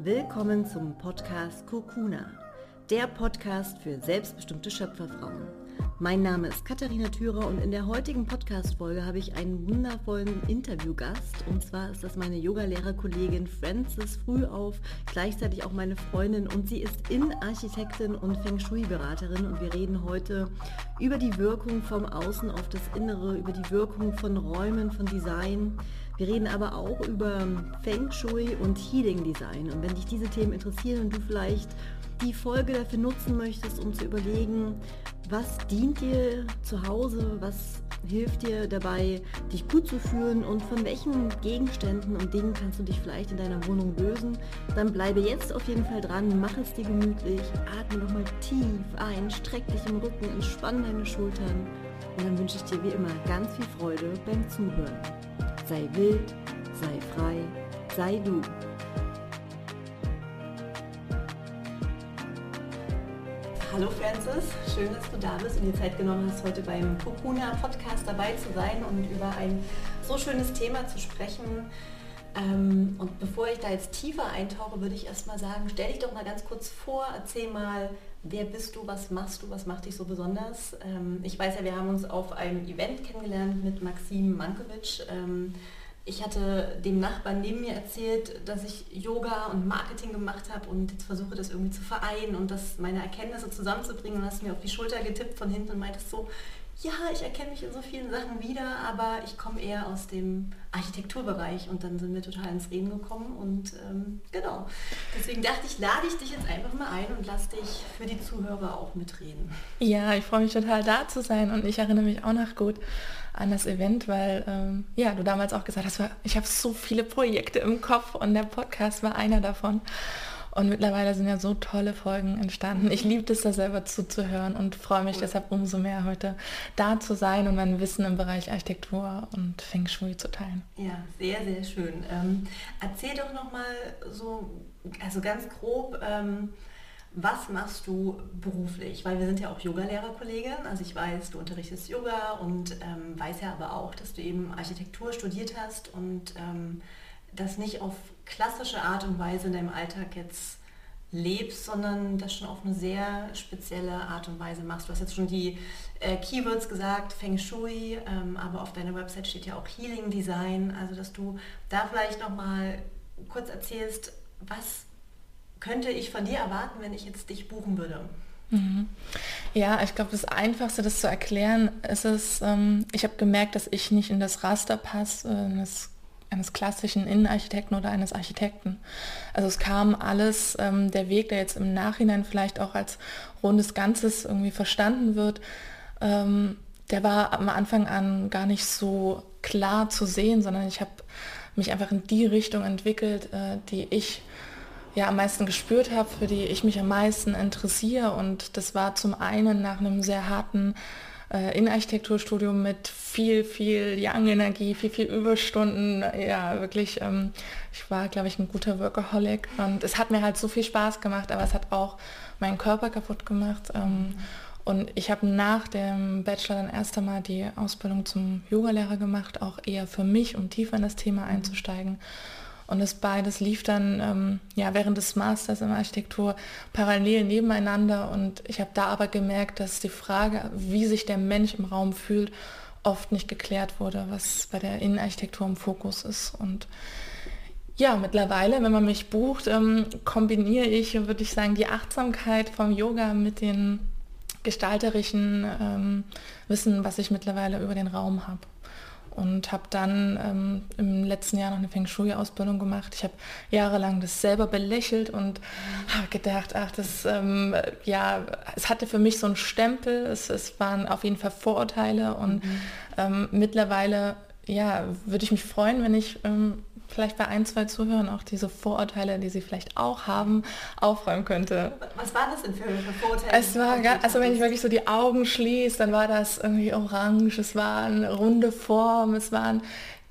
Willkommen zum Podcast Kokuna, der Podcast für selbstbestimmte Schöpferfrauen. Mein Name ist Katharina Thürer und in der heutigen Podcast-Folge habe ich einen wundervollen Interviewgast. Und zwar ist das meine Yogalehrerkollegin Frances Frühauf, gleichzeitig auch meine Freundin und sie ist Innenarchitektin und Feng Shui-Beraterin. Und wir reden heute über die Wirkung vom Außen auf das Innere, über die Wirkung von Räumen, von Design, wir reden aber auch über Feng Shui und Healing Design. Und wenn dich diese Themen interessieren und du vielleicht die Folge dafür nutzen möchtest, um zu überlegen, was dient dir zu Hause, was hilft dir dabei, dich gut zu fühlen und von welchen Gegenständen und Dingen kannst du dich vielleicht in deiner Wohnung lösen, dann bleibe jetzt auf jeden Fall dran, mach es dir gemütlich, atme nochmal tief ein, streck dich im Rücken, entspann deine Schultern und dann wünsche ich dir wie immer ganz viel Freude beim Zuhören. Sei wild, sei frei, sei du. Hallo Francis, schön, dass du da bist und dir Zeit genommen hast, heute beim Kokuna Podcast dabei zu sein und über ein so schönes Thema zu sprechen. Ähm, und bevor ich da jetzt tiefer eintauche, würde ich erstmal sagen, stell dich doch mal ganz kurz vor, erzähl mal, wer bist du, was machst du, was macht dich so besonders? Ähm, ich weiß ja, wir haben uns auf einem Event kennengelernt mit Maxim Mankovic. Ähm, ich hatte dem Nachbarn neben mir erzählt, dass ich Yoga und Marketing gemacht habe und jetzt versuche das irgendwie zu vereinen und das meine Erkenntnisse zusammenzubringen und hast mir auf die Schulter getippt von hinten und meintest so, ja, ich erkenne mich in so vielen Sachen wieder, aber ich komme eher aus dem Architekturbereich und dann sind wir total ins Reden gekommen und ähm, genau. Deswegen dachte ich, lade ich dich jetzt einfach mal ein und lass dich für die Zuhörer auch mitreden. Ja, ich freue mich total da zu sein und ich erinnere mich auch noch gut an das Event, weil ähm, ja, du damals auch gesagt hast, ich habe so viele Projekte im Kopf und der Podcast war einer davon. Und mittlerweile sind ja so tolle Folgen entstanden. Ich liebe es, da selber zuzuhören und freue mich cool. deshalb umso mehr, heute da zu sein und mein Wissen im Bereich Architektur und Feng Shui zu teilen. Ja, sehr, sehr schön. Ähm, erzähl doch nochmal so, also ganz grob, ähm, was machst du beruflich? Weil wir sind ja auch Yoga-Lehrerkollegin. Also ich weiß, du unterrichtest Yoga und ähm, weiß ja aber auch, dass du eben Architektur studiert hast und ähm, das nicht auf klassische Art und Weise in deinem Alltag jetzt lebst, sondern das schon auf eine sehr spezielle Art und Weise machst. Du hast jetzt schon die äh, Keywords gesagt, Feng Shui, ähm, aber auf deiner Website steht ja auch Healing Design, also dass du da vielleicht noch mal kurz erzählst, was könnte ich von dir erwarten, wenn ich jetzt dich buchen würde? Mhm. Ja, ich glaube, das Einfachste, das zu erklären, ist es, ähm, ich habe gemerkt, dass ich nicht in das Raster passe, äh, das eines klassischen Innenarchitekten oder eines Architekten. Also es kam alles, ähm, der Weg, der jetzt im Nachhinein vielleicht auch als rundes Ganzes irgendwie verstanden wird, ähm, der war am Anfang an gar nicht so klar zu sehen, sondern ich habe mich einfach in die Richtung entwickelt, äh, die ich ja am meisten gespürt habe, für die ich mich am meisten interessiere. Und das war zum einen nach einem sehr harten äh, Innenarchitekturstudium mit viel, viel Young-Energie, viel, viel Überstunden. Ja, wirklich, ähm, ich war, glaube ich, ein guter Workaholic und es hat mir halt so viel Spaß gemacht, aber es hat auch meinen Körper kaputt gemacht. Ähm, und ich habe nach dem Bachelor dann erst einmal die Ausbildung zum Yogalehrer gemacht, auch eher für mich, um tiefer in das Thema einzusteigen. Und das beides lief dann ähm, ja, während des Masters in Architektur parallel nebeneinander. Und ich habe da aber gemerkt, dass die Frage, wie sich der Mensch im Raum fühlt, oft nicht geklärt wurde, was bei der Innenarchitektur im Fokus ist. Und ja, mittlerweile, wenn man mich bucht, ähm, kombiniere ich, würde ich sagen, die Achtsamkeit vom Yoga mit den gestalterischen ähm, Wissen, was ich mittlerweile über den Raum habe und habe dann ähm, im letzten Jahr noch eine Feng Shui-Ausbildung gemacht. Ich habe jahrelang das selber belächelt und habe gedacht, ach, das, ähm, ja, es hatte für mich so einen Stempel, es, es waren auf jeden Fall Vorurteile und mhm. ähm, mittlerweile, ja, würde ich mich freuen, wenn ich ähm, vielleicht bei ein, zwei Zuhörern auch diese Vorurteile, die sie vielleicht auch haben, aufräumen könnte. Was war das denn für, für Vorurteile? Es war, also wenn ich wirklich so die Augen schließe, dann war das irgendwie orange, es war eine runde Form, es waren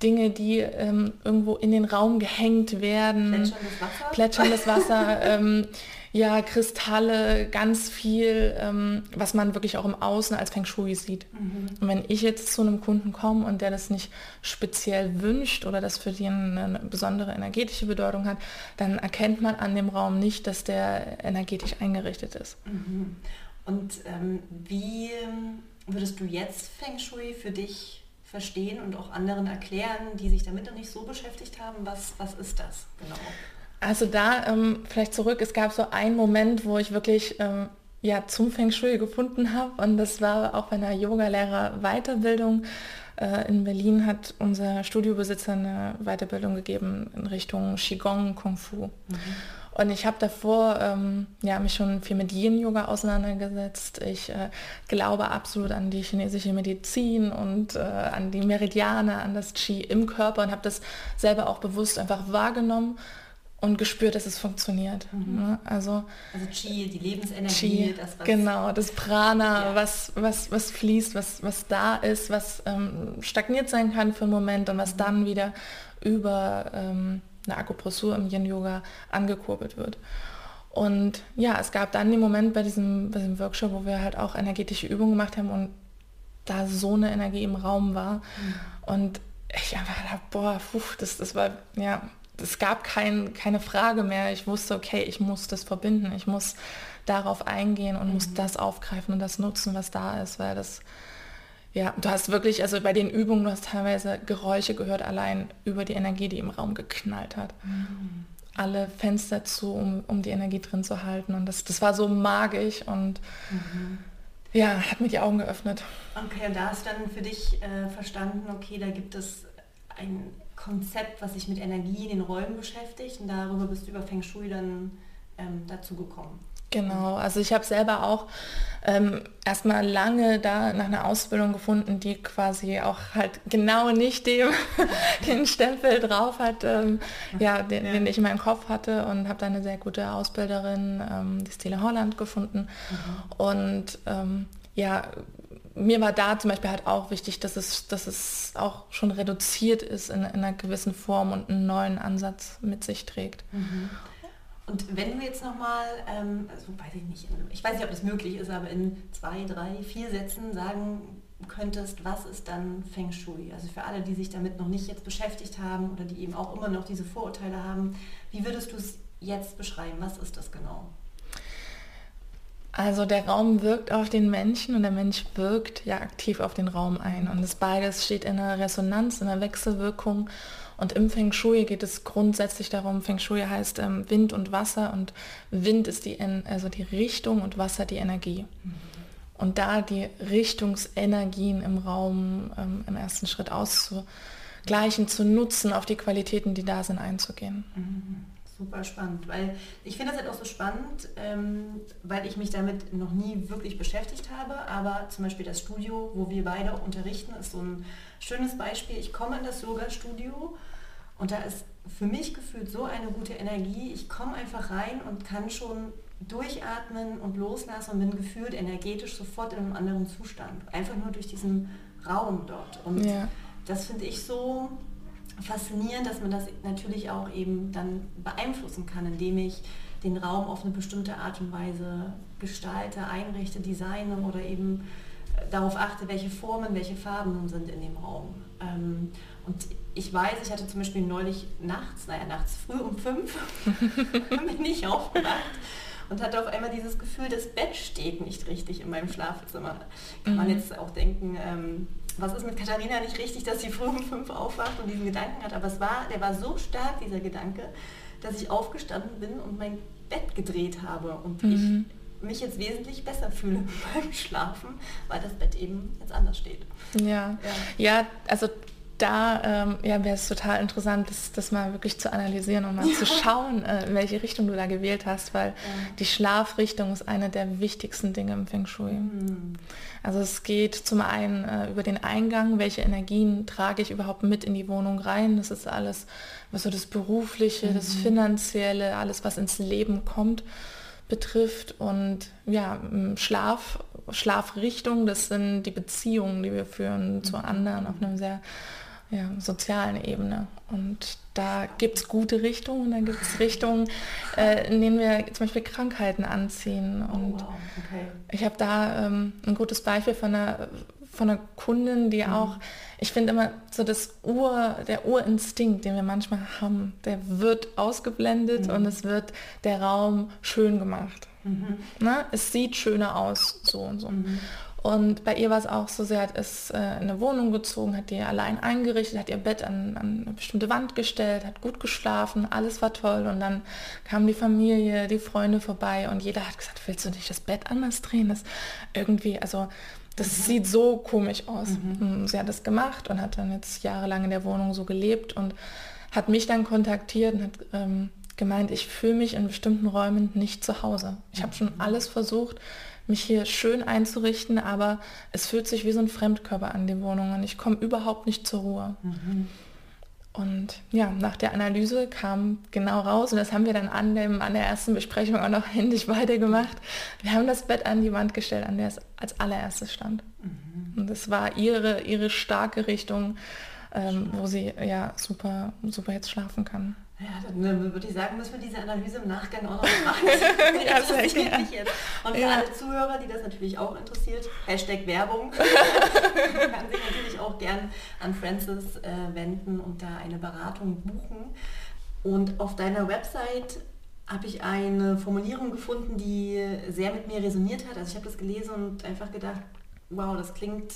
Dinge, die ähm, irgendwo in den Raum gehängt werden. Plätscherndes Wasser. Plätscherndes Wasser. ähm, ja, Kristalle, ganz viel, ähm, was man wirklich auch im Außen als Feng Shui sieht. Mhm. Und wenn ich jetzt zu einem Kunden komme und der das nicht speziell wünscht oder das für den eine besondere energetische Bedeutung hat, dann erkennt man an dem Raum nicht, dass der energetisch eingerichtet ist. Mhm. Und ähm, wie würdest du jetzt Feng Shui für dich verstehen und auch anderen erklären, die sich damit noch nicht so beschäftigt haben? Was, was ist das genau? Also da ähm, vielleicht zurück, es gab so einen Moment, wo ich wirklich ähm, ja, zum Feng Shui gefunden habe und das war auch bei einer Yoga-Lehrer-Weiterbildung. Äh, in Berlin hat unser Studiobesitzer eine Weiterbildung gegeben in Richtung Qigong Kung Fu. Mhm. Und ich habe davor ähm, ja, mich schon viel mit Yin-Yoga auseinandergesetzt. Ich äh, glaube absolut an die chinesische Medizin und äh, an die Meridiane, an das Qi im Körper und habe das selber auch bewusst einfach wahrgenommen und gespürt, dass es funktioniert. Mhm. Ne? Also, also Qi, die Lebensenergie, Qi, das was genau, das Prana, ja. was, was, was fließt, was, was da ist, was ähm, stagniert sein kann für einen Moment und was mhm. dann wieder über ähm, eine Akupressur im Yin-Yoga angekurbelt wird. Und ja, es gab dann den Moment bei diesem, bei diesem Workshop, wo wir halt auch energetische Übungen gemacht haben und da so eine Energie im Raum war. Mhm. Und ich einfach dachte, boah, puh, das, das war, ja, es gab kein, keine Frage mehr. Ich wusste, okay, ich muss das verbinden, ich muss darauf eingehen und mhm. muss das aufgreifen und das nutzen, was da ist, weil das, ja, du hast wirklich, also bei den Übungen, du hast teilweise Geräusche gehört, allein über die Energie, die im Raum geknallt hat. Mhm. Alle Fenster zu, um, um die Energie drin zu halten. Und das, das war so magisch und mhm. ja, hat mir die Augen geöffnet. Okay, und da hast du dann für dich äh, verstanden, okay, da gibt es ein Konzept, was sich mit Energie in den Räumen beschäftigt und darüber bist du über Feng Shui dann ähm, dazu gekommen. Genau, also ich habe selber auch ähm, erstmal lange da nach einer Ausbildung gefunden, die quasi auch halt genau nicht dem den Stempel drauf hat, ähm, ja, den, ja. den, ich in meinem Kopf hatte und habe da eine sehr gute Ausbilderin, ähm, die Stele Holland, gefunden. Mhm. Und ähm, ja, mir war da zum Beispiel halt auch wichtig, dass es, dass es auch schon reduziert ist in, in einer gewissen Form und einen neuen Ansatz mit sich trägt. Mhm. Und wenn du jetzt nochmal, ähm, also weiß ich nicht, ich weiß nicht, ob das möglich ist, aber in zwei, drei, vier Sätzen sagen könntest, was ist dann Feng Shui? Also für alle, die sich damit noch nicht jetzt beschäftigt haben oder die eben auch immer noch diese Vorurteile haben, wie würdest du es jetzt beschreiben? Was ist das genau? Also der Raum wirkt auf den Menschen und der Mensch wirkt ja aktiv auf den Raum ein. Und das beides steht in einer Resonanz, in einer Wechselwirkung. Und im Feng Shui geht es grundsätzlich darum, Feng Shui heißt ähm, Wind und Wasser und Wind ist die, also die Richtung und Wasser die Energie. Mhm. Und da die Richtungsenergien im Raum ähm, im ersten Schritt auszugleichen, zu nutzen, auf die Qualitäten, die da sind, einzugehen. Mhm super spannend, weil ich finde das halt auch so spannend, ähm, weil ich mich damit noch nie wirklich beschäftigt habe, aber zum Beispiel das Studio, wo wir beide unterrichten, ist so ein schönes Beispiel. Ich komme in das Yoga-Studio und da ist für mich gefühlt so eine gute Energie. Ich komme einfach rein und kann schon durchatmen und loslassen und bin gefühlt energetisch sofort in einem anderen Zustand. Einfach nur durch diesen Raum dort. Und ja. das finde ich so faszinierend, dass man das natürlich auch eben dann beeinflussen kann, indem ich den Raum auf eine bestimmte Art und Weise gestalte, einrichte, designe oder eben äh, darauf achte, welche Formen, welche Farben sind in dem Raum. Ähm, und ich weiß, ich hatte zum Beispiel neulich nachts, naja, nachts früh um fünf, bin ich aufgewacht und hatte auf einmal dieses Gefühl, das Bett steht nicht richtig in meinem Schlafzimmer. Kann man mhm. jetzt auch denken, ähm, was ist mit Katharina nicht richtig, dass sie früh um fünf aufwacht und diesen Gedanken hat. Aber es war, der war so stark, dieser Gedanke, dass ich aufgestanden bin und mein Bett gedreht habe und mhm. ich mich jetzt wesentlich besser fühle beim Schlafen, weil das Bett eben jetzt anders steht. Ja, ja, ja also da ähm, ja, wäre es total interessant, das, das, mal wirklich zu analysieren und mal ja. zu schauen, äh, in welche Richtung du da gewählt hast, weil ja. die Schlafrichtung ist eine der wichtigsten Dinge im Feng Shui. Mhm. Also es geht zum einen äh, über den Eingang, welche Energien trage ich überhaupt mit in die Wohnung rein. Das ist alles, was so das Berufliche, mhm. das Finanzielle, alles, was ins Leben kommt betrifft und ja, Schlaf, Schlafrichtung, das sind die Beziehungen, die wir führen mhm. zu anderen auf einem sehr ja, sozialen Ebene. Und da gibt es gute Richtungen, da gibt es Richtungen, äh, in denen wir zum Beispiel Krankheiten anziehen. Und oh, wow. okay. ich habe da ähm, ein gutes Beispiel von einer, von einer Kundin, die mhm. auch, ich finde immer so das Ur, der Urinstinkt, den wir manchmal haben, der wird ausgeblendet mhm. und es wird der Raum schön gemacht. Mhm. Na, es sieht schöner aus, so und so. Mhm. Und bei ihr war es auch so, sie hat es äh, in eine Wohnung gezogen, hat die allein eingerichtet, hat ihr Bett an, an, eine bestimmte Wand gestellt, hat gut geschlafen, alles war toll. Und dann kam die Familie, die Freunde vorbei und jeder hat gesagt, willst du nicht das Bett anders drehen? Das irgendwie, also das mhm. sieht so komisch aus. Mhm. Sie hat es gemacht und hat dann jetzt jahrelang in der Wohnung so gelebt und hat mich dann kontaktiert und hat ähm, gemeint, ich fühle mich in bestimmten Räumen nicht zu Hause. Ich habe schon mhm. alles versucht, mich hier schön einzurichten, aber es fühlt sich wie so ein Fremdkörper an die Wohnung und ich komme überhaupt nicht zur Ruhe. Mhm. Und ja, nach der Analyse kam genau raus, und das haben wir dann an, dem, an der ersten Besprechung auch noch händisch weitergemacht. Wir haben das Bett an die Wand gestellt, an der es als allererstes stand. Mhm. Und das war ihre, ihre starke Richtung, ähm, wo sie ja super, super jetzt schlafen kann. Ja, dann äh, würde ich sagen, müssen wir diese Analyse im Nachgang auch noch machen. ja, mich jetzt. Und für ja. alle Zuhörer, die das natürlich auch interessiert, Hashtag Werbung, kann sich natürlich auch gern an Francis äh, wenden und da eine Beratung buchen. Und auf deiner Website habe ich eine Formulierung gefunden, die sehr mit mir resoniert hat. Also ich habe das gelesen und einfach gedacht, wow, das klingt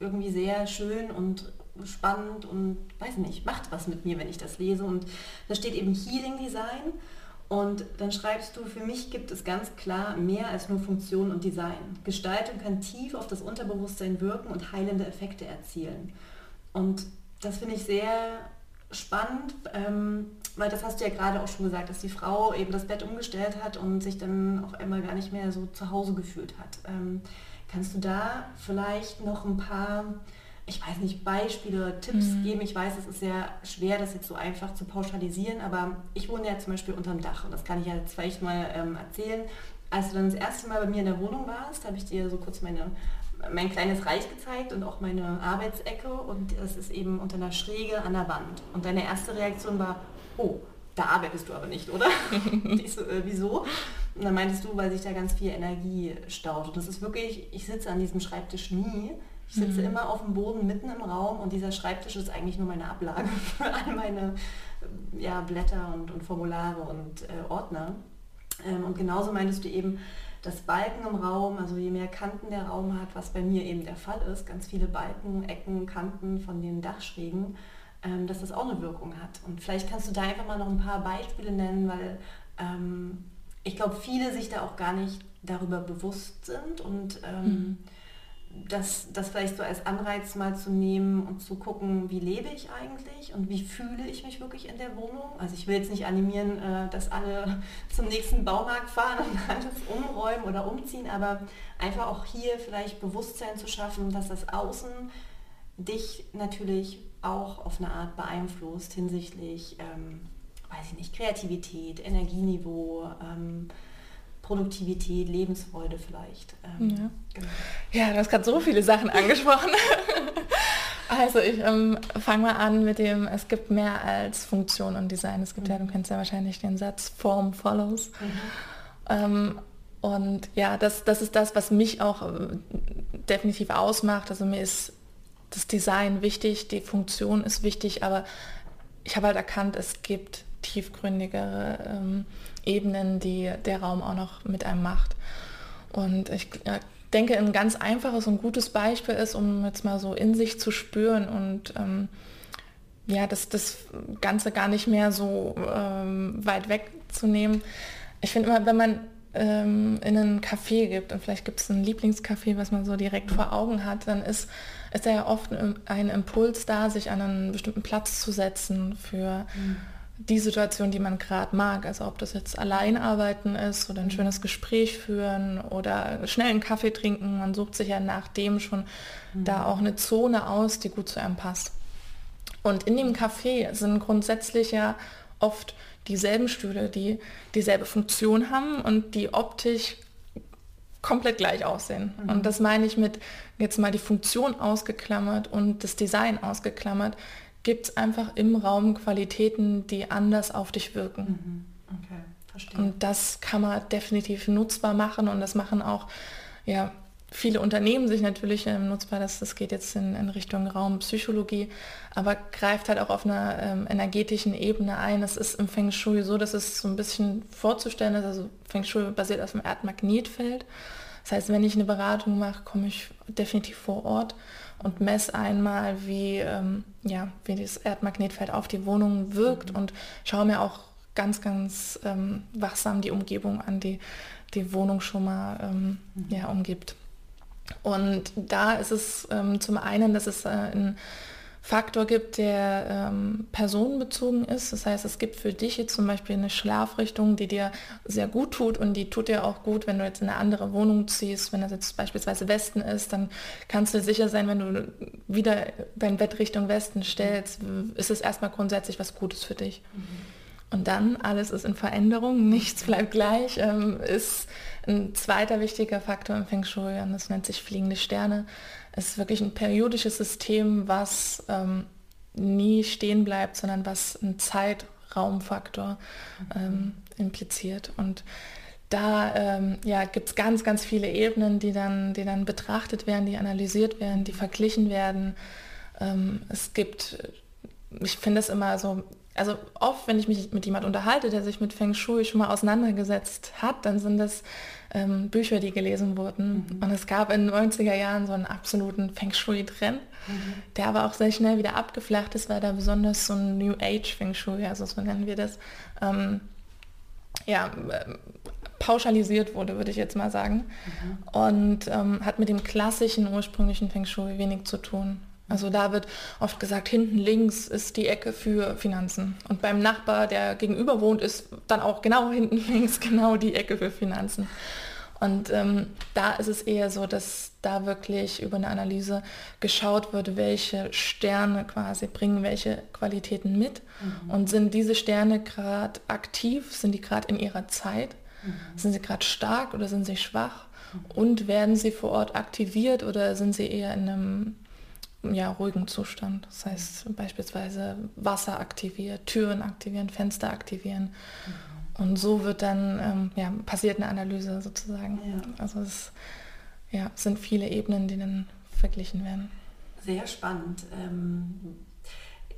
irgendwie sehr schön und spannend und weiß nicht, macht was mit mir, wenn ich das lese. Und da steht eben Healing Design. Und dann schreibst du, für mich gibt es ganz klar mehr als nur Funktion und Design. Gestaltung kann tief auf das Unterbewusstsein wirken und heilende Effekte erzielen. Und das finde ich sehr spannend, ähm, weil das hast du ja gerade auch schon gesagt, dass die Frau eben das Bett umgestellt hat und sich dann auf einmal gar nicht mehr so zu Hause gefühlt hat. Ähm, kannst du da vielleicht noch ein paar ich weiß nicht, Beispiele oder Tipps mhm. geben. Ich weiß, es ist sehr schwer, das jetzt so einfach zu pauschalisieren, aber ich wohne ja zum Beispiel unterm Dach und das kann ich ja jetzt vielleicht mal ähm, erzählen. Als du dann das erste Mal bei mir in der Wohnung warst, habe ich dir so kurz meine, mein kleines Reich gezeigt und auch meine Arbeitsecke und das ist eben unter einer Schräge an der Wand. Und deine erste Reaktion war, oh, da arbeitest du aber nicht, oder? ich so, äh, wieso? Und dann meintest du, weil sich da ganz viel Energie staut. Und das ist wirklich, ich sitze an diesem Schreibtisch nie, ich sitze mhm. immer auf dem Boden mitten im Raum und dieser Schreibtisch ist eigentlich nur meine Ablage für all meine ja, Blätter und, und Formulare und äh, Ordner. Ähm, und genauso meintest du eben, dass Balken im Raum, also je mehr Kanten der Raum hat, was bei mir eben der Fall ist, ganz viele Balken, Ecken, Kanten von den Dachschrägen, ähm, dass das auch eine Wirkung hat. Und vielleicht kannst du da einfach mal noch ein paar Beispiele nennen, weil ähm, ich glaube, viele sich da auch gar nicht darüber bewusst sind und ähm, mhm das, das vielleicht so als Anreiz mal zu nehmen und zu gucken, wie lebe ich eigentlich und wie fühle ich mich wirklich in der Wohnung. Also ich will jetzt nicht animieren, äh, dass alle zum nächsten Baumarkt fahren und alles umräumen oder umziehen, aber einfach auch hier vielleicht Bewusstsein zu schaffen, dass das Außen dich natürlich auch auf eine Art beeinflusst hinsichtlich, ähm, weiß ich nicht, Kreativität, Energieniveau, ähm, Produktivität, Lebensfreude vielleicht. Ähm, ja. Genau. ja, du hast gerade so viele Sachen angesprochen. also ich ähm, fange mal an mit dem, es gibt mehr als Funktion und Design. Es gibt mhm. ja, du kennst ja wahrscheinlich den Satz, Form follows. Mhm. Ähm, und ja, das, das ist das, was mich auch äh, definitiv ausmacht. Also mir ist das Design wichtig, die Funktion ist wichtig, aber ich habe halt erkannt, es gibt tiefgründigere ähm, Ebenen, die der Raum auch noch mit einem macht. Und ich ja, denke, ein ganz einfaches und gutes Beispiel ist, um jetzt mal so in sich zu spüren und ähm, ja, das, das Ganze gar nicht mehr so ähm, weit wegzunehmen. Ich finde immer, wenn man ähm, in einen Café gibt und vielleicht gibt es ein Lieblingscafé, was man so direkt vor Augen hat, dann ist, ist ja oft ein Impuls da, sich an einen bestimmten Platz zu setzen für mhm die Situation, die man gerade mag. Also ob das jetzt allein arbeiten ist oder ein mhm. schönes Gespräch führen oder schnell einen Kaffee trinken. Man sucht sich ja nach dem schon mhm. da auch eine Zone aus, die gut zu einem passt. Und in dem Café sind grundsätzlich ja oft dieselben Stühle, die dieselbe Funktion haben und die optisch komplett gleich aussehen. Mhm. Und das meine ich mit jetzt mal die Funktion ausgeklammert und das Design ausgeklammert gibt es einfach im Raum Qualitäten, die anders auf dich wirken. Mhm. Okay, verstehe. Und das kann man definitiv nutzbar machen und das machen auch ja, viele Unternehmen sich natürlich ähm, nutzbar, das, das geht jetzt in, in, Richtung Raumpsychologie, aber greift halt auch auf einer ähm, energetischen Ebene ein. Es ist im Feng Shui so, dass es so ein bisschen vorzustellen ist, also Feng Shui basiert auf dem Erdmagnetfeld. Das heißt, wenn ich eine Beratung mache, komme ich definitiv vor Ort und messe einmal, wie, ähm, ja, wie das Erdmagnetfeld auf die Wohnung wirkt mhm. und schaue mir auch ganz, ganz ähm, wachsam die Umgebung an, die die Wohnung schon mal ähm, mhm. ja, umgibt. Und da ist es ähm, zum einen, dass es äh, ein Faktor gibt, der ähm, personenbezogen ist. Das heißt, es gibt für dich jetzt zum Beispiel eine Schlafrichtung, die dir sehr gut tut und die tut dir auch gut, wenn du jetzt in eine andere Wohnung ziehst. Wenn das jetzt beispielsweise Westen ist, dann kannst du sicher sein, wenn du wieder dein Bett Richtung Westen stellst, ist es erstmal grundsätzlich was Gutes für dich. Mhm. Und dann, alles ist in Veränderung, nichts bleibt gleich, ähm, ist ein zweiter wichtiger Faktor im Feng Shui und das nennt sich fliegende Sterne. Es ist wirklich ein periodisches System, was ähm, nie stehen bleibt, sondern was einen Zeitraumfaktor ähm, impliziert. Und da ähm, ja, gibt es ganz, ganz viele Ebenen, die dann, die dann betrachtet werden, die analysiert werden, die verglichen werden. Ähm, es gibt, ich finde es immer so also oft, wenn ich mich mit jemand unterhalte, der sich mit Feng Shui schon mal auseinandergesetzt hat, dann sind das ähm, Bücher, die gelesen wurden. Mhm. Und es gab in den 90er Jahren so einen absoluten Feng Shui-Trend, mhm. der aber auch sehr schnell wieder abgeflacht ist, weil da besonders so ein New Age Feng Shui, also so nennen wir das, ähm, ja, äh, pauschalisiert wurde, würde ich jetzt mal sagen. Mhm. Und ähm, hat mit dem klassischen ursprünglichen Feng Shui wenig zu tun. Also da wird oft gesagt, hinten links ist die Ecke für Finanzen. Und beim Nachbar, der gegenüber wohnt, ist dann auch genau hinten links genau die Ecke für Finanzen. Und ähm, da ist es eher so, dass da wirklich über eine Analyse geschaut wird, welche Sterne quasi bringen welche Qualitäten mit. Mhm. Und sind diese Sterne gerade aktiv, sind die gerade in ihrer Zeit, mhm. sind sie gerade stark oder sind sie schwach? Mhm. Und werden sie vor Ort aktiviert oder sind sie eher in einem ja, ruhigen Zustand. Das heißt beispielsweise Wasser aktiviert, Türen aktivieren, Fenster aktivieren. Mhm. Und so wird dann, ähm, ja, passiert eine Analyse sozusagen. Ja. Also es ja, sind viele Ebenen, die dann verglichen werden. Sehr spannend, ähm,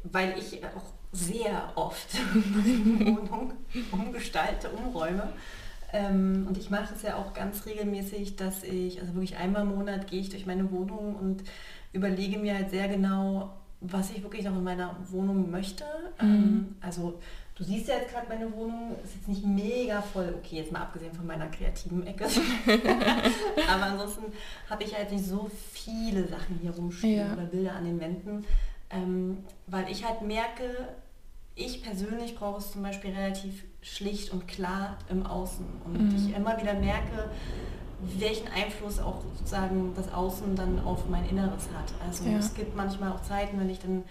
weil ich auch sehr oft meine Wohnung umgestalte, umräume. Ähm, und ich mache es ja auch ganz regelmäßig, dass ich, also wirklich einmal im Monat gehe ich durch meine Wohnung und überlege mir halt sehr genau, was ich wirklich noch in meiner Wohnung möchte. Mhm. Ähm, also du siehst ja jetzt gerade meine Wohnung, ist jetzt nicht mega voll, okay, jetzt mal abgesehen von meiner kreativen Ecke. Aber ansonsten habe ich halt nicht so viele Sachen hier rumstehen ja. oder Bilder an den Wänden, ähm, weil ich halt merke, ich persönlich brauche es zum Beispiel relativ schlicht und klar im Außen. Und mhm. ich immer wieder merke, welchen Einfluss auch sozusagen das Außen dann auf mein Inneres hat. Also ja. es gibt manchmal auch Zeiten, wenn ich dann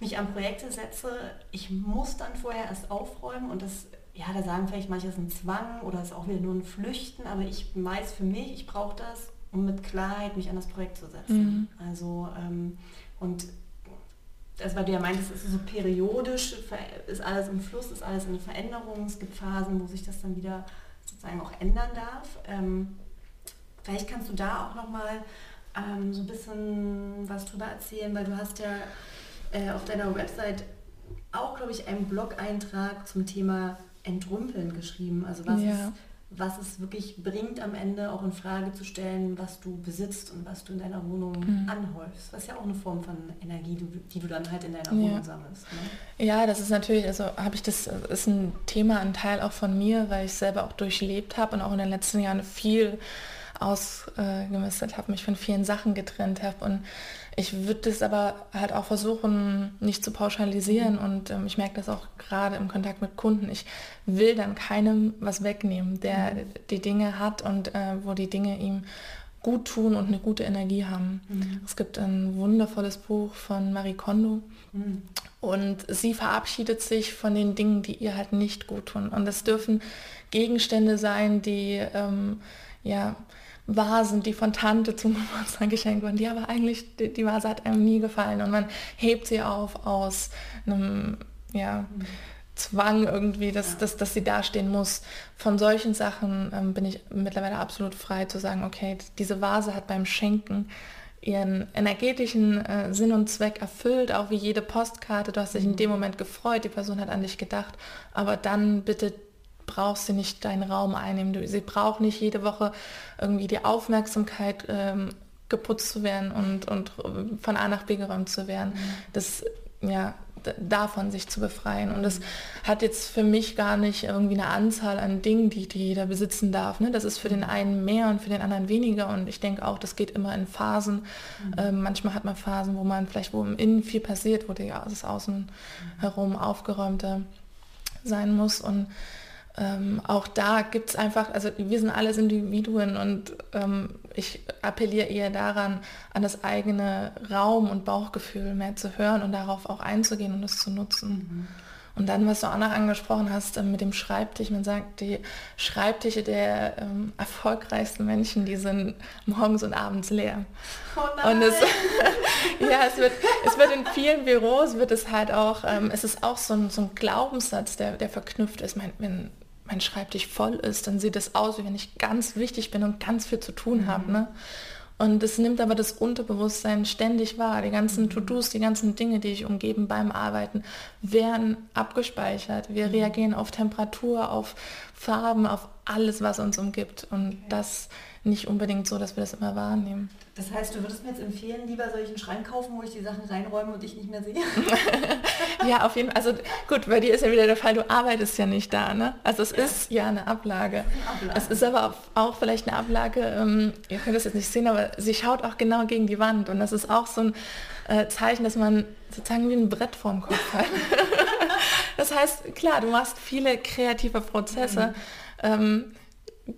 mich an Projekte setze, ich muss dann vorher erst aufräumen und das, ja, da sagen vielleicht manche, es ist ein Zwang oder es ist auch wieder nur ein Flüchten, aber ich weiß für mich, ich brauche das, um mit Klarheit mich an das Projekt zu setzen. Mhm. Also ähm, und das, weil du ja meintest, es ist so periodisch, ist alles im Fluss, ist alles in Veränderung, es gibt Phasen, wo sich das dann wieder sozusagen auch ändern darf. Ähm, Vielleicht kannst du da auch noch mal ähm, so ein bisschen was drüber erzählen, weil du hast ja äh, auf deiner Website auch, glaube ich, einen Blog-Eintrag zum Thema Entrümpeln geschrieben. Also was, ja. es, was es wirklich bringt, am Ende auch in Frage zu stellen, was du besitzt und was du in deiner Wohnung mhm. anhäufst. Was ja auch eine Form von Energie, die, die du dann halt in deiner ja. Wohnung sammelst. Ne? Ja, das ist natürlich, also habe ich das, ist ein Thema, ein Teil auch von mir, weil ich selber auch durchlebt habe und auch in den letzten Jahren viel ausgemistet habe, mich von vielen Sachen getrennt habe. Und ich würde das aber halt auch versuchen, nicht zu pauschalisieren. Und ähm, ich merke das auch gerade im Kontakt mit Kunden. Ich will dann keinem was wegnehmen, der mhm. die Dinge hat und äh, wo die Dinge ihm gut tun und eine gute Energie haben. Mhm. Es gibt ein wundervolles Buch von Marie Kondo. Mhm. Und sie verabschiedet sich von den Dingen, die ihr halt nicht gut tun. Und das dürfen Gegenstände sein, die ähm, ja, Vasen, die von Tante zum Geburtstag geschenkt wurden, die aber eigentlich, die, die, Vase hat einem nie gefallen und man hebt sie auf aus einem, ja. Zwang irgendwie, dass, ja. dass, dass sie dastehen muss. Von solchen Sachen ähm, bin ich mittlerweile absolut frei zu sagen, okay, diese Vase hat beim Schenken ihren energetischen äh, Sinn und Zweck erfüllt, auch wie jede Postkarte. Du hast dich in dem mhm. Moment gefreut, die Person hat an dich gedacht, aber dann bitte brauchst du nicht deinen Raum einnehmen. Du, sie braucht nicht jede Woche irgendwie die Aufmerksamkeit ähm, geputzt zu werden und, und von A nach B geräumt zu werden. Mhm. Das ja, davon sich zu befreien. Und das hat jetzt für mich gar nicht irgendwie eine Anzahl an Dingen, die, die jeder besitzen darf. Ne? Das ist für den einen mehr und für den anderen weniger. Und ich denke auch, das geht immer in Phasen. Mhm. Ähm, manchmal hat man Phasen, wo man vielleicht, wo im Innen viel passiert, wo das Außen mhm. herum aufgeräumter sein muss. Und ähm, auch da gibt es einfach, also wir sind alles Individuen und ähm, ich appelliere eher daran, an das eigene Raum- und Bauchgefühl mehr zu hören und darauf auch einzugehen und es zu nutzen. Mhm. Und dann, was du auch noch angesprochen hast ähm, mit dem Schreibtisch, man sagt, die Schreibtische der ähm, erfolgreichsten Menschen, die sind morgens und abends leer. Oh und es, ja, es wird, es wird in vielen Büros, wird es halt auch, ähm, es ist auch so ein, so ein Glaubenssatz, der, der verknüpft ist. Mein, wenn mein Schreibtisch voll ist, dann sieht es aus, wie wenn ich ganz wichtig bin und ganz viel zu tun mhm. habe. Ne? Und es nimmt aber das Unterbewusstsein ständig wahr. Die ganzen mhm. To-Dos, die ganzen Dinge, die ich umgeben beim Arbeiten, werden abgespeichert. Wir mhm. reagieren auf Temperatur, auf Farben, auf alles, was uns umgibt. Und okay. das nicht unbedingt so, dass wir das immer wahrnehmen. Das heißt, du würdest mir jetzt empfehlen, lieber solchen Schrein kaufen, wo ich die Sachen reinräume und ich nicht mehr sehe? ja, auf jeden Fall. Also gut, bei dir ist ja wieder der Fall, du arbeitest ja nicht da, ne? Also es ja. ist ja eine Ablage. Ablage. Es ist aber auch vielleicht eine Ablage, ähm, ihr könnt das jetzt nicht sehen, aber sie schaut auch genau gegen die Wand und das ist auch so ein äh, Zeichen, dass man sozusagen wie ein Brett vorm Kopf hat. das heißt, klar, du machst viele kreative Prozesse. Mhm. Ähm,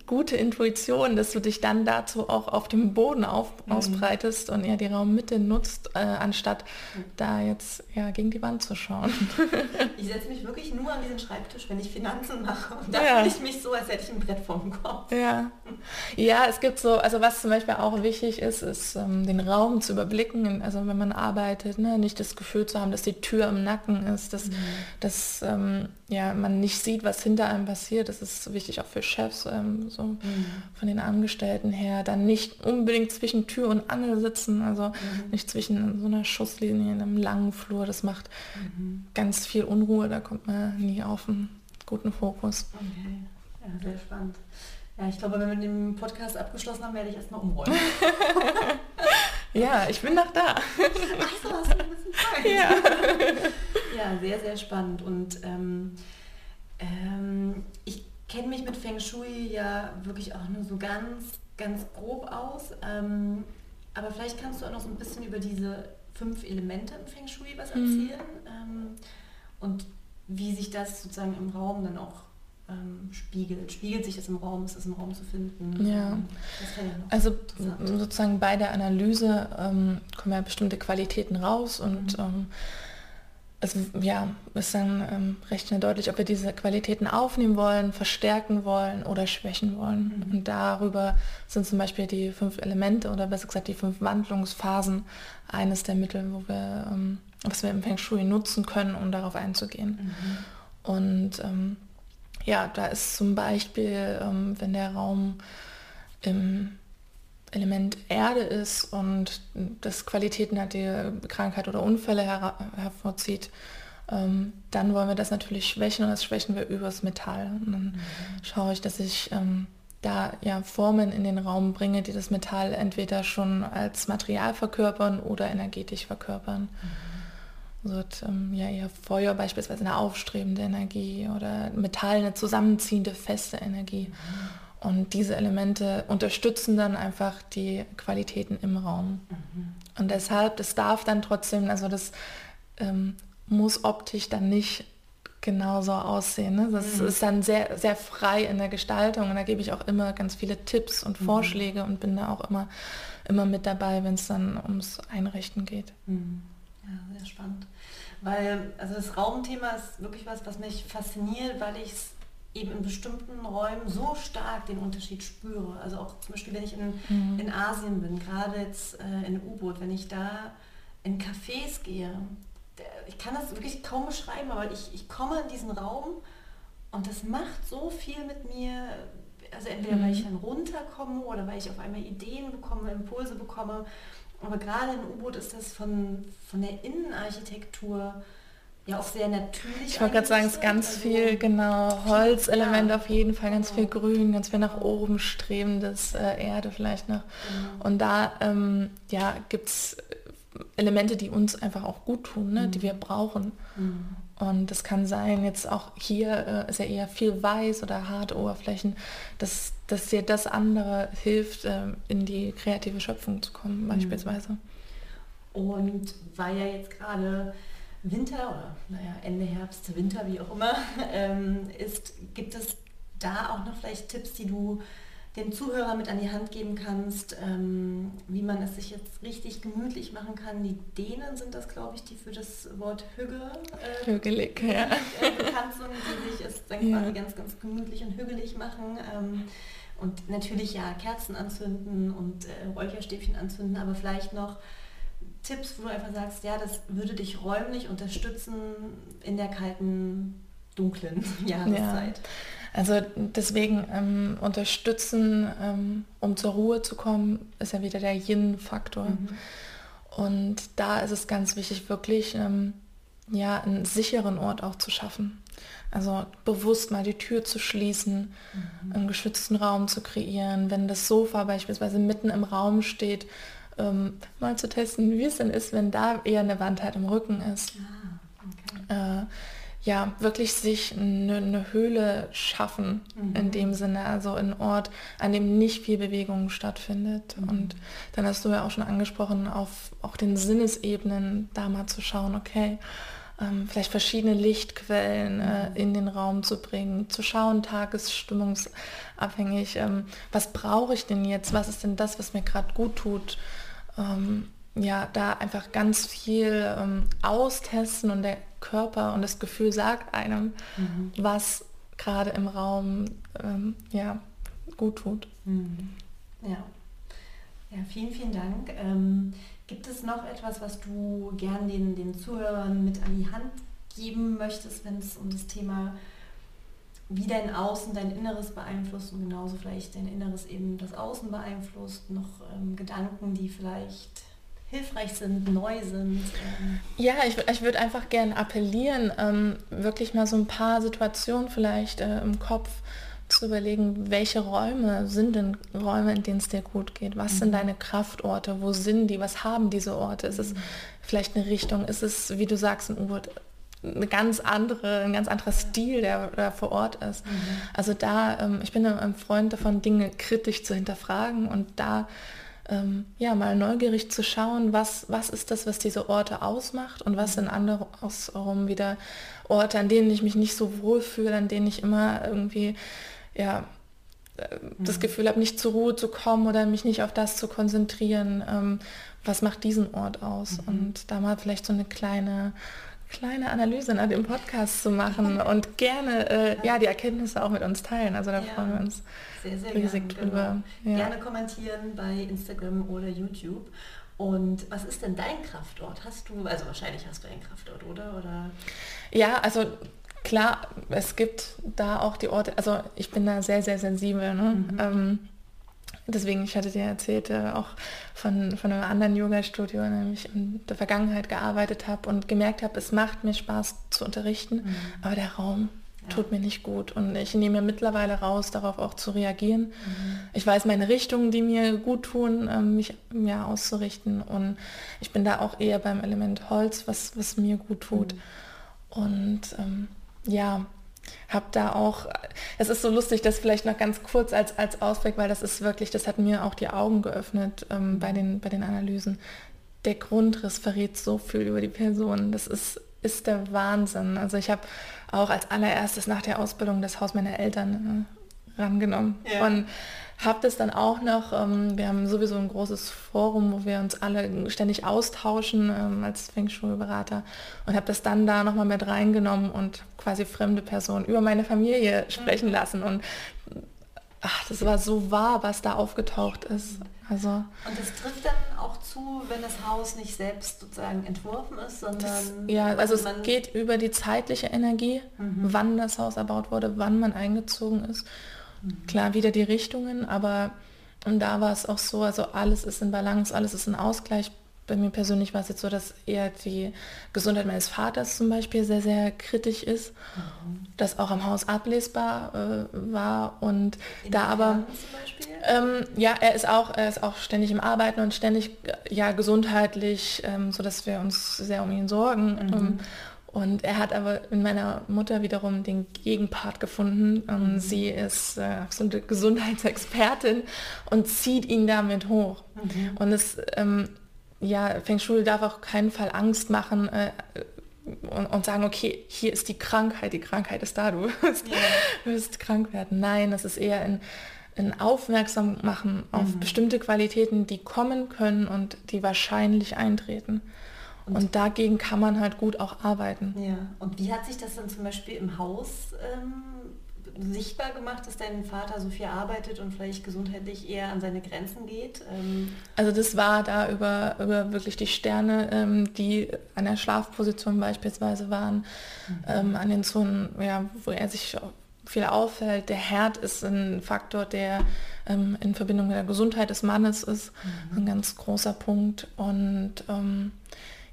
gute Intuition, dass du dich dann dazu auch auf dem Boden auf, mhm. ausbreitest und ja die Raummitte nutzt, äh, anstatt mhm. da jetzt ja gegen die Wand zu schauen. ich setze mich wirklich nur an diesen Schreibtisch, wenn ich Finanzen mache. Und da ja. fühle ich mich so, als hätte ich ein Brett vorm Kopf. Ja. ja, es gibt so, also was zum Beispiel auch wichtig ist, ist ähm, den Raum zu überblicken. Also wenn man arbeitet, ne, nicht das Gefühl zu haben, dass die Tür im Nacken ist, dass, mhm. dass ähm, ja, man nicht sieht, was hinter einem passiert. Das ist wichtig auch für Chefs, ähm, so mhm. von den Angestellten her. Dann nicht unbedingt zwischen Tür und Angel sitzen, also mhm. nicht zwischen so einer Schusslinie in einem langen Flur. Das macht mhm. ganz viel Unruhe, da kommt man nie auf einen guten Fokus. Okay, ja, sehr spannend. Ja, ich glaube, wenn wir den Podcast abgeschlossen haben, werde ich erstmal umräumen. ja, ich bin noch da. Ach so, hast du ein bisschen Zeit. Ja. ja, sehr, sehr spannend. Und ähm, ähm, ich kenne mich mit Feng Shui ja wirklich auch nur so ganz, ganz grob aus. Ähm, aber vielleicht kannst du auch noch so ein bisschen über diese fünf Elemente im Feng Shui was mhm. erzählen mhm. und wie sich das sozusagen im Raum dann auch ähm, spiegelt. Spiegelt sich das im Raum? Ist es im Raum zu finden? Ja. also sozusagen bei der Analyse ähm, kommen ja bestimmte Qualitäten raus und mhm. Es ja, ist dann ähm, recht schnell deutlich, ob wir diese Qualitäten aufnehmen wollen, verstärken wollen oder schwächen wollen. Mhm. Und darüber sind zum Beispiel die fünf Elemente oder besser gesagt die fünf Wandlungsphasen eines der Mittel, wo wir, ähm, was wir im Feng Shui nutzen können, um darauf einzugehen. Mhm. Und ähm, ja, da ist zum Beispiel, ähm, wenn der Raum im Element Erde ist und das Qualitäten hat, die Krankheit oder Unfälle her hervorzieht, ähm, dann wollen wir das natürlich schwächen und das schwächen wir übers Metall. Und dann mhm. schaue ich, dass ich ähm, da ja Formen in den Raum bringe, die das Metall entweder schon als Material verkörpern oder energetisch verkörpern. Mhm. Also ähm, ja eher Feuer beispielsweise eine aufstrebende Energie oder Metall eine zusammenziehende feste Energie. Mhm. Und diese Elemente unterstützen dann einfach die Qualitäten im Raum. Mhm. Und deshalb, das darf dann trotzdem, also das ähm, muss optisch dann nicht genauso aussehen. Ne? Das mhm. ist dann sehr, sehr frei in der Gestaltung und da gebe ich auch immer ganz viele Tipps und mhm. Vorschläge und bin da auch immer, immer mit dabei, wenn es dann ums Einrichten geht. Mhm. Ja, sehr spannend. Weil, also das Raumthema ist wirklich was, was mich fasziniert, weil ich es eben in bestimmten Räumen so stark den Unterschied spüre. Also auch zum Beispiel, wenn ich in, mhm. in Asien bin, gerade jetzt äh, in U-Boot, wenn ich da in Cafés gehe, der, ich kann das wirklich kaum beschreiben, aber ich, ich komme in diesen Raum und das macht so viel mit mir, also entweder weil ich mhm. dann runterkomme oder weil ich auf einmal Ideen bekomme, Impulse bekomme. Aber gerade in U-Boot ist das von, von der Innenarchitektur ja auch sehr natürlich. Ich wollte gerade sagen, es ist ganz also viel, genau, Holzelement ja. auf jeden Fall, ganz viel Grün, ganz viel nach oben strebendes äh, Erde vielleicht noch. Mhm. Und da ähm, ja, gibt es Elemente, die uns einfach auch gut tun, ne, mhm. die wir brauchen. Mhm. Und das kann sein, jetzt auch hier äh, ist ja eher viel weiß oder harte Oberflächen, dass, dass dir das andere hilft, äh, in die kreative Schöpfung zu kommen, mhm. beispielsweise. Und weil ja jetzt gerade Winter oder naja, Ende Herbst, Winter, wie auch immer, ähm, ist, gibt es da auch noch vielleicht Tipps, die du den Zuhörer mit an die Hand geben kannst, ähm, wie man es sich jetzt richtig gemütlich machen kann. Die Dänen sind das, glaube ich, die für das Wort Hügge äh, hügelig, ja. äh, bekannt sind, die sich es dann ja. quasi ganz, ganz gemütlich und hügelig machen. Ähm, und natürlich ja Kerzen anzünden und äh, Räucherstäbchen anzünden, aber vielleicht noch Tipps, wo du einfach sagst, ja, das würde dich räumlich unterstützen in der kalten, dunklen Jahreszeit? Ja. Also deswegen ähm, unterstützen, ähm, um zur Ruhe zu kommen, ist ja wieder der Yin-Faktor. Mhm. Und da ist es ganz wichtig, wirklich ähm, ja, einen sicheren Ort auch zu schaffen. Also bewusst mal die Tür zu schließen, mhm. einen geschützten Raum zu kreieren. Wenn das Sofa beispielsweise mitten im Raum steht, ähm, mal zu testen, wie es denn ist, wenn da eher eine Wand halt im Rücken ist. Ah, okay. äh, ja, wirklich sich eine, eine Höhle schaffen mhm. in dem Sinne, also ein Ort, an dem nicht viel Bewegung stattfindet. Mhm. Und dann hast du ja auch schon angesprochen, auf auch den Sinnesebenen da mal zu schauen, okay, ähm, vielleicht verschiedene Lichtquellen äh, mhm. in den Raum zu bringen, zu schauen, tagesstimmungsabhängig, ähm, was brauche ich denn jetzt, was ist denn das, was mir gerade gut tut. Ähm, ja, da einfach ganz viel ähm, austesten und der Körper und das Gefühl sagt einem, mhm. was gerade im Raum ähm, ja, gut tut. Mhm. Ja. ja, vielen, vielen Dank. Ähm, gibt es noch etwas, was du gern den, den Zuhörern mit an die Hand geben möchtest, wenn es um das Thema wie dein Außen dein Inneres beeinflusst und genauso vielleicht dein Inneres eben das Außen beeinflusst, noch ähm, Gedanken, die vielleicht hilfreich sind, neu sind. Ähm. Ja, ich, ich würde einfach gerne appellieren, ähm, wirklich mal so ein paar Situationen vielleicht äh, im Kopf zu überlegen, welche Räume sind denn Räume, in denen es dir gut geht? Was mhm. sind deine Kraftorte? Wo sind die? Was haben diese Orte? Ist es mhm. vielleicht eine Richtung? Ist es, wie du sagst, ein U-Boot, eine ganz andere, ein ganz anderer Stil, der da vor Ort ist. Mhm. Also da, ähm, ich bin ein Freund davon, Dinge kritisch zu hinterfragen und da ähm, ja, mal neugierig zu schauen, was, was ist das, was diese Orte ausmacht und was sind andere andersherum wieder Orte, an denen ich mich nicht so wohl fühle, an denen ich immer irgendwie, ja, äh, das mhm. Gefühl habe, nicht zur Ruhe zu kommen oder mich nicht auf das zu konzentrieren, ähm, was macht diesen Ort aus. Mhm. Und da mal vielleicht so eine kleine kleine Analyse nach dem Podcast zu machen und gerne äh, ja die Erkenntnisse auch mit uns teilen. Also da ja, freuen wir uns sehr, sehr riesig gern, drüber. Genau. Ja. Gerne kommentieren bei Instagram oder YouTube. Und was ist denn dein Kraftort? Hast du, also wahrscheinlich hast du einen Kraftort, oder? oder? Ja, also klar, es gibt da auch die Orte, also ich bin da sehr, sehr sensibel. Ne? Mhm. Ähm, Deswegen, ich hatte dir erzählt, äh, auch von, von einem anderen Yoga-Studio, in dem ich in der Vergangenheit gearbeitet habe und gemerkt habe, es macht mir Spaß zu unterrichten, mhm. aber der Raum ja. tut mir nicht gut. Und ich nehme mir mittlerweile raus, darauf auch zu reagieren. Mhm. Ich weiß meine Richtungen, die mir gut tun, ähm, mich ja, auszurichten. Und ich bin da auch eher beim Element Holz, was, was mir gut tut. Mhm. Und ähm, ja, habe da auch, es ist so lustig, das vielleicht noch ganz kurz als, als Ausblick, weil das ist wirklich, das hat mir auch die Augen geöffnet ähm, bei, den, bei den Analysen. Der Grundriss verrät so viel über die Person. Das ist, ist der Wahnsinn. Also ich habe auch als allererstes nach der Ausbildung das Haus meiner Eltern rangenommen. Ja. Und habe das dann auch noch, ähm, wir haben sowieso ein großes Forum, wo wir uns alle ständig austauschen ähm, als Feng Shui-Berater und habe das dann da nochmal mit reingenommen und quasi fremde Personen über meine Familie sprechen mhm. lassen. Und ach, das war so wahr, was da aufgetaucht ist. Also, und das trifft dann auch zu, wenn das Haus nicht selbst sozusagen entworfen ist, sondern... Das, ja, also es geht über die zeitliche Energie, mhm. wann das Haus erbaut wurde, wann man eingezogen ist. Mhm. Klar, wieder die Richtungen, aber und da war es auch so, also alles ist in Balance, alles ist in Ausgleich bei mir persönlich war es jetzt so, dass eher die Gesundheit meines Vaters zum Beispiel sehr, sehr kritisch ist, mhm. das auch am Haus ablesbar äh, war und In da aber ähm, ja, er ist auch, er ist auch ständig im Arbeiten und ständig ja gesundheitlich, ähm, so dass wir uns sehr um ihn sorgen. Mhm. Ähm, und er hat aber in meiner Mutter wiederum den Gegenpart gefunden. Ähm, mhm. Sie ist äh, so eine Gesundheitsexpertin und zieht ihn damit hoch. Mhm. Und es ähm, ja, Feng Shui darf auch keinen Fall Angst machen äh, und, und, sagen, okay, hier ist die Krankheit, die Krankheit ist da, du wirst, yeah. wirst krank werden. Nein, das ist eher ein, ein Aufmerksam machen auf mhm. bestimmte Qualitäten, die kommen können und die wahrscheinlich eintreten. Und, und, dagegen kann man halt gut auch arbeiten. Ja, und wie hat sich das dann zum Beispiel im Haus ähm, sichtbar gemacht, dass dein Vater so viel arbeitet und vielleicht gesundheitlich eher an seine Grenzen geht? Ähm also das war da über, über wirklich die Sterne, ähm, die an der Schlafposition beispielsweise waren, mhm. ähm, an den Zonen, ja, wo er sich viel auffällt. Der Herd ist ein Faktor, der ähm, in Verbindung mit der Gesundheit des Mannes ist, mhm. ein ganz großer Punkt. Und ähm,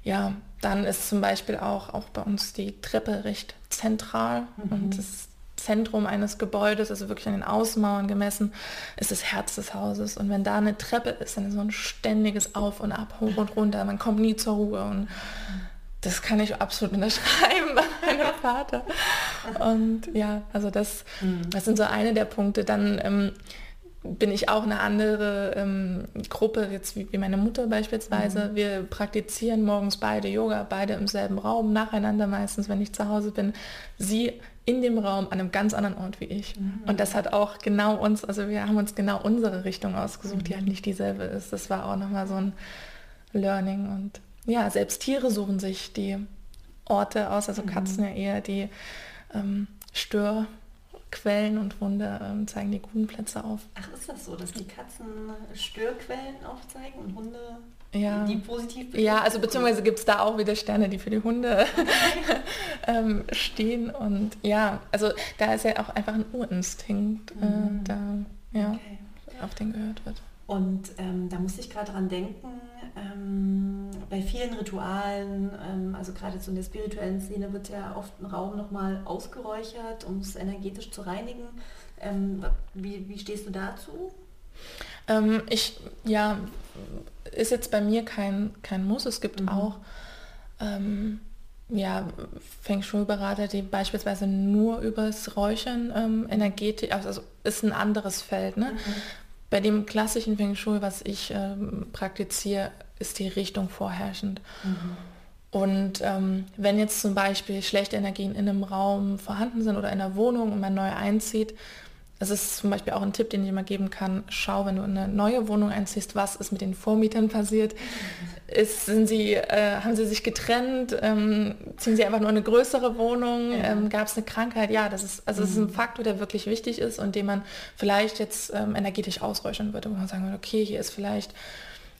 ja, dann ist zum Beispiel auch, auch bei uns die Treppe recht zentral mhm. und das Zentrum eines Gebäudes, also wirklich an den Außenmauern gemessen, ist das Herz des Hauses. Und wenn da eine Treppe ist, dann ist so ein ständiges Auf und Ab, hoch und runter. Man kommt nie zur Ruhe. Und das kann ich absolut unterschreiben bei meinem Vater. Und ja, also das, mhm. das sind so eine der Punkte. Dann ähm, bin ich auch eine andere ähm, Gruppe, jetzt wie, wie, meine Mutter beispielsweise. Mhm. Wir praktizieren morgens beide Yoga, beide im selben Raum, nacheinander meistens, wenn ich zu Hause bin. Sie in dem Raum an einem ganz anderen Ort wie ich. Mhm. Und das hat auch genau uns, also wir haben uns genau unsere Richtung ausgesucht, mhm. die halt nicht dieselbe ist. Das war auch nochmal so ein Learning. Und ja, selbst Tiere suchen sich die Orte aus, also Katzen mhm. ja eher die ähm, Störquellen und Wunde ähm, zeigen die guten Plätze auf. Ach, ist das so, dass die Katzen Störquellen aufzeigen und Hunde ja. die positiv Ja, also beziehungsweise gibt es da auch wieder Sterne, die für die Hunde ähm, stehen. Und ja, also da ist ja auch einfach ein Urinstinkt, äh, mhm. da ja, okay. auf den gehört wird. Und ähm, da muss ich gerade dran denken, ähm, bei vielen Ritualen, ähm, also gerade so in der spirituellen Szene wird ja oft ein Raum nochmal ausgeräuchert, um es energetisch zu reinigen. Ähm, wie, wie stehst du dazu? Ähm, ich, ja, ist jetzt bei mir kein, kein Muss. Es gibt mhm. auch ähm, ja, Feng Shui-Berater, die beispielsweise nur übers Räuchern ähm, Energetik, also, also ist ein anderes Feld. Ne? Mhm. Bei dem klassischen Feng Shui, was ich ähm, praktiziere, ist die Richtung vorherrschend. Mhm. Und ähm, wenn jetzt zum Beispiel schlechte Energien in einem Raum vorhanden sind oder in einer Wohnung und man neu einzieht, das ist zum Beispiel auch ein Tipp, den ich immer geben kann. Schau, wenn du in eine neue Wohnung einziehst, was ist mit den Vormietern passiert. Ist, sind sie, äh, haben sie sich getrennt? Ähm, ziehen sie einfach nur eine größere Wohnung? Ja. Ähm, Gab es eine Krankheit? Ja, das ist, also mhm. das ist ein mhm. Faktor, der wirklich wichtig ist und den man vielleicht jetzt ähm, energetisch ausräuchern würde, wo man sagen würde, okay, hier ist vielleicht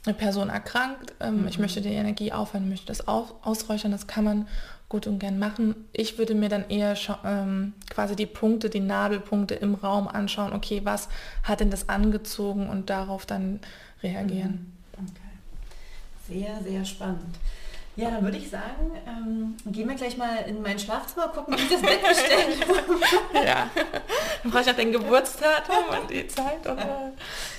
eine Person erkrankt, ähm, mhm. ich möchte die Energie aufhören, möchte das aus, ausräuchern, das kann man gut und gern machen. Ich würde mir dann eher ähm, quasi die Punkte, die Nadelpunkte im Raum anschauen. Okay, was hat denn das angezogen und darauf dann reagieren. Mhm. Okay. Sehr, sehr spannend. Ja, dann würde ich sagen, ähm, gehen wir gleich mal in mein Schlafzimmer, gucken, wie ich das Bett gestellt ja, dann brauche ich auch den Geburtsdatum und die Zeit. Und,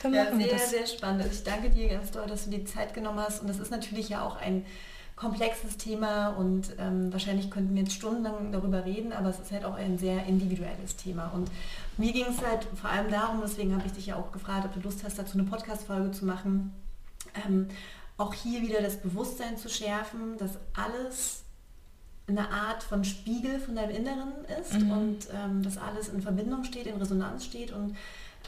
dann ja, sehr, sehr spannend. Ich danke dir ganz doll, dass du die Zeit genommen hast. Und das ist natürlich ja auch ein komplexes Thema und ähm, wahrscheinlich könnten wir jetzt stundenlang darüber reden, aber es ist halt auch ein sehr individuelles Thema. Und mir ging es halt vor allem darum, deswegen habe ich dich ja auch gefragt, ob du Lust hast, dazu eine Podcast-Folge zu machen, ähm, auch hier wieder das Bewusstsein zu schärfen, dass alles eine Art von Spiegel von deinem Inneren ist mhm. und ähm, dass alles in Verbindung steht, in Resonanz steht und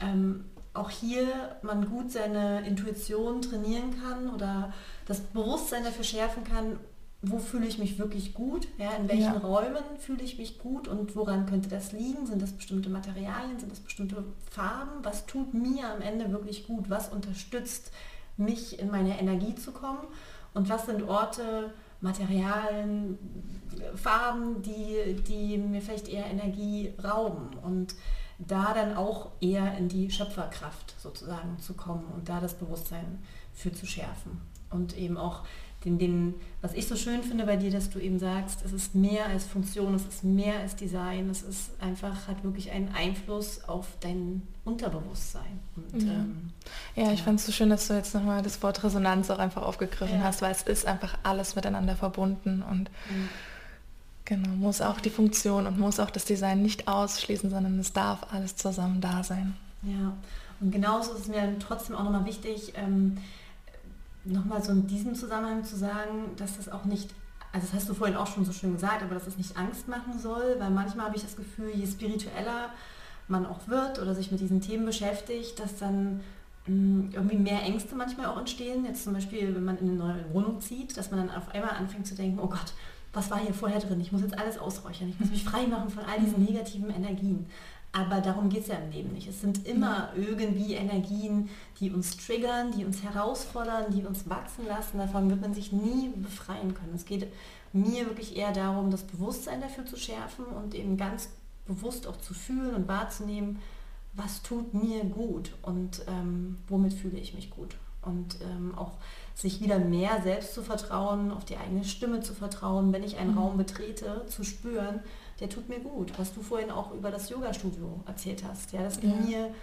ähm, auch hier man gut seine Intuition trainieren kann oder das Bewusstsein dafür schärfen kann, wo fühle ich mich wirklich gut, ja, in welchen ja. Räumen fühle ich mich gut und woran könnte das liegen? Sind das bestimmte Materialien, sind das bestimmte Farben? Was tut mir am Ende wirklich gut? Was unterstützt mich in meine Energie zu kommen? Und was sind Orte, Materialien, Farben, die, die mir vielleicht eher Energie rauben? Und da dann auch eher in die Schöpferkraft sozusagen zu kommen und da das Bewusstsein für zu schärfen. Und eben auch den, den, was ich so schön finde bei dir, dass du eben sagst, es ist mehr als Funktion, es ist mehr als Design, es ist einfach, hat wirklich einen Einfluss auf dein Unterbewusstsein. Und, ja. Ähm, ja, ich ja. fand es so schön, dass du jetzt nochmal das Wort Resonanz auch einfach aufgegriffen ja. hast, weil es ist einfach alles miteinander verbunden und mhm. genau, muss auch die Funktion und muss auch das Design nicht ausschließen, sondern es darf alles zusammen da sein. Ja, und genauso ist es mir trotzdem auch nochmal wichtig, ähm, nochmal so in diesem Zusammenhang zu sagen, dass das auch nicht, also das hast du vorhin auch schon so schön gesagt, aber dass es nicht Angst machen soll, weil manchmal habe ich das Gefühl, je spiritueller man auch wird oder sich mit diesen Themen beschäftigt, dass dann mh, irgendwie mehr Ängste manchmal auch entstehen. Jetzt zum Beispiel, wenn man in eine neue Wohnung zieht, dass man dann auf einmal anfängt zu denken, oh Gott, was war hier vorher drin? Ich muss jetzt alles ausräuchern, ich muss mich frei machen von all diesen negativen Energien. Aber darum geht es ja im Leben nicht. Es sind immer irgendwie Energien, die uns triggern, die uns herausfordern, die uns wachsen lassen. Davon wird man sich nie befreien können. Es geht mir wirklich eher darum, das Bewusstsein dafür zu schärfen und eben ganz bewusst auch zu fühlen und wahrzunehmen, was tut mir gut und ähm, womit fühle ich mich gut. Und ähm, auch sich wieder mehr selbst zu vertrauen, auf die eigene Stimme zu vertrauen, wenn ich einen mhm. Raum betrete, zu spüren, der tut mir gut. Was du vorhin auch über das Yoga-Studio erzählt hast. Ja, das ging ja. mir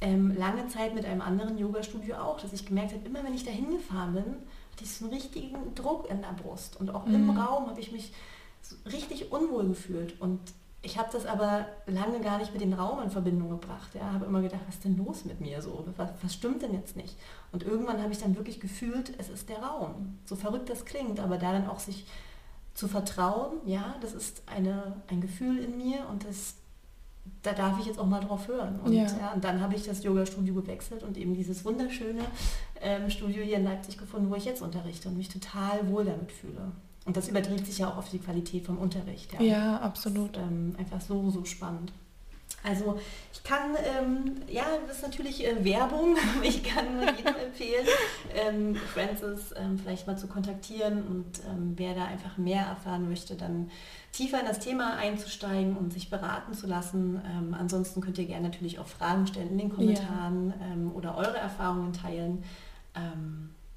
ähm, lange Zeit mit einem anderen Yoga-Studio auch, dass ich gemerkt habe, immer wenn ich da hingefahren bin, hatte ich so einen richtigen Druck in der Brust. Und auch mhm. im Raum habe ich mich so richtig unwohl gefühlt. Und ich habe das aber lange gar nicht mit dem Raum in Verbindung gebracht. Ja, habe immer gedacht, was ist denn los mit mir so? Was, was stimmt denn jetzt nicht? Und irgendwann habe ich dann wirklich gefühlt, es ist der Raum. So verrückt das klingt, aber da dann auch sich zu vertrauen, ja, das ist eine, ein Gefühl in mir und das, da darf ich jetzt auch mal drauf hören. Und, ja. ja und dann habe ich das Yoga-Studio gewechselt und eben dieses wunderschöne ähm, Studio hier in Leipzig gefunden, wo ich jetzt unterrichte und mich total wohl damit fühle. Und das überträgt sich ja auch auf die Qualität vom Unterricht. Ja, ja absolut. Das ähm, einfach so, so spannend. Also ich kann, ähm, ja, das ist natürlich äh, Werbung, ich kann jedem empfehlen, ähm, Francis ähm, vielleicht mal zu kontaktieren und ähm, wer da einfach mehr erfahren möchte, dann tiefer in das Thema einzusteigen und sich beraten zu lassen. Ähm, ansonsten könnt ihr gerne natürlich auch Fragen stellen in den Kommentaren ja. Ähm, oder eure Erfahrungen teilen.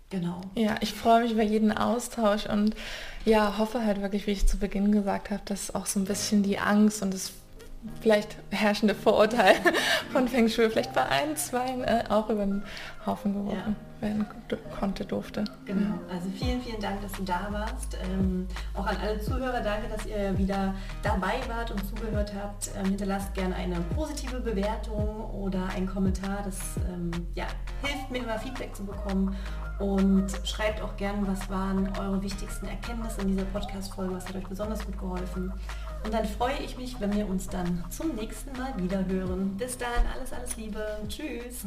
Genau. Ja, ich freue mich über jeden Austausch und ja, hoffe halt wirklich, wie ich zu Beginn gesagt habe, dass auch so ein bisschen die Angst und das vielleicht herrschende Vorurteil von Feng Shui vielleicht bei ein, zwei äh, auch über den Haufen geworfen ja. werden konnte, durfte. Genau, also vielen, vielen Dank, dass du da warst. Ähm, auch an alle Zuhörer, danke, dass ihr wieder dabei wart und zugehört habt. Ähm, hinterlasst gerne eine positive Bewertung oder einen Kommentar. Das ähm, ja, hilft mir immer Feedback zu bekommen. Und schreibt auch gerne, was waren eure wichtigsten Erkenntnisse in dieser Podcast-Folge, was hat euch besonders gut geholfen. Und dann freue ich mich, wenn wir uns dann zum nächsten Mal wieder hören. Bis dahin alles, alles Liebe. Tschüss.